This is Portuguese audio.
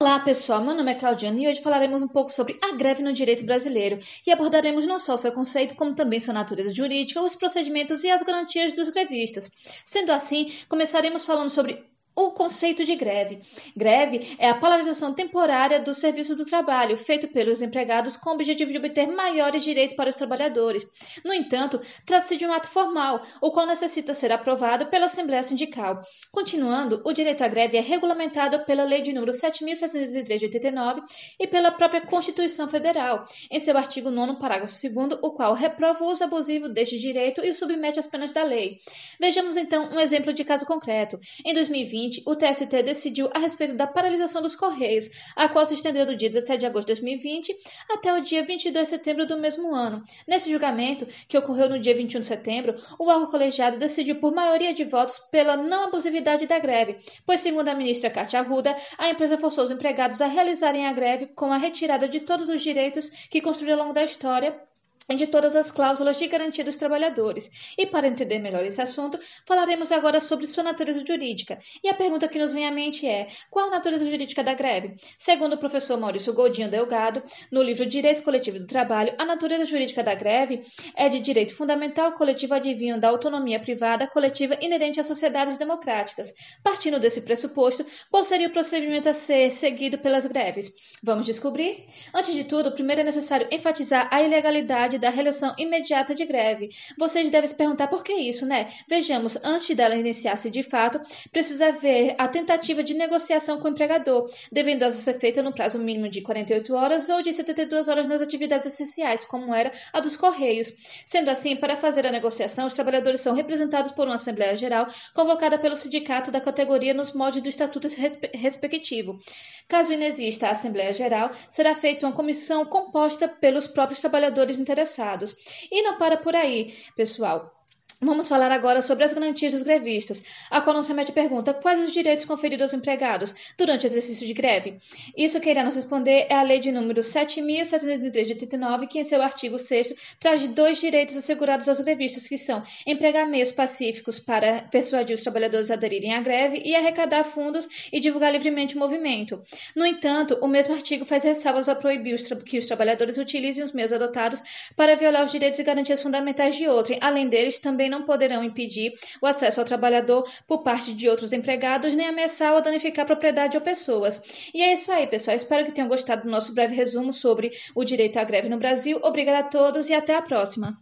Olá pessoal, meu nome é Claudiana e hoje falaremos um pouco sobre a greve no direito brasileiro e abordaremos não só o seu conceito, como também sua natureza jurídica, os procedimentos e as garantias dos grevistas. Sendo assim, começaremos falando sobre o conceito de greve. Greve é a paralisação temporária do serviço do trabalho, feito pelos empregados com o objetivo de obter maiores direitos para os trabalhadores. No entanto, trata-se de um ato formal, o qual necessita ser aprovado pela Assembleia Sindical. Continuando, o direito à greve é regulamentado pela Lei de número 7.603 de 89 e pela própria Constituição Federal, em seu artigo 9 parágrafo 2 o qual reprova o uso abusivo deste direito e o submete às penas da lei. Vejamos então um exemplo de caso concreto. Em 2020, 2020, o TST decidiu a respeito da paralisação dos Correios, a qual se estendeu do dia 17 de agosto de 2020 até o dia 22 de setembro do mesmo ano. Nesse julgamento, que ocorreu no dia 21 de setembro, o órgão colegiado decidiu por maioria de votos pela não abusividade da greve, pois, segundo a ministra Katia Arruda, a empresa forçou os empregados a realizarem a greve com a retirada de todos os direitos que construiu ao longo da história de todas as cláusulas de garantia dos trabalhadores. E para entender melhor esse assunto, falaremos agora sobre sua natureza jurídica. E a pergunta que nos vem à mente é: qual a natureza jurídica da greve? Segundo o professor Maurício Goldinho Delgado, no livro Direito Coletivo do Trabalho, a natureza jurídica da greve é de direito fundamental coletivo advinho da autonomia privada coletiva inerente às sociedades democráticas. Partindo desse pressuposto, qual seria o procedimento a ser seguido pelas greves? Vamos descobrir? Antes de tudo, primeiro é necessário enfatizar a ilegalidade da realização imediata de greve. Vocês devem se perguntar por que isso, né? Vejamos, antes dela iniciar-se de fato, precisa haver a tentativa de negociação com o empregador, devendo essa ser feita no prazo mínimo de 48 horas ou de 72 horas nas atividades essenciais, como era a dos Correios. Sendo assim, para fazer a negociação, os trabalhadores são representados por uma Assembleia Geral convocada pelo sindicato da categoria nos moldes do estatuto respectivo. Caso inexista a Assembleia Geral, será feita uma comissão composta pelos próprios trabalhadores interessados interessados. E não para por aí, pessoal. Vamos falar agora sobre as garantias dos grevistas, a qual nossa média pergunta quais os direitos conferidos aos empregados durante o exercício de greve. Isso que irá nos responder é a Lei de número 7.703 de 89, que em seu artigo 6 traz dois direitos assegurados aos grevistas, que são empregar meios pacíficos para persuadir os trabalhadores a aderirem à greve e arrecadar fundos e divulgar livremente o movimento. No entanto, o mesmo artigo faz ressalvas a proibir os que os trabalhadores utilizem os meios adotados para violar os direitos e garantias fundamentais de outrem. Além deles, também também não poderão impedir o acesso ao trabalhador por parte de outros empregados, nem ameaçar ou danificar propriedade ou pessoas. E é isso aí, pessoal. Espero que tenham gostado do nosso breve resumo sobre o direito à greve no Brasil. Obrigada a todos e até a próxima.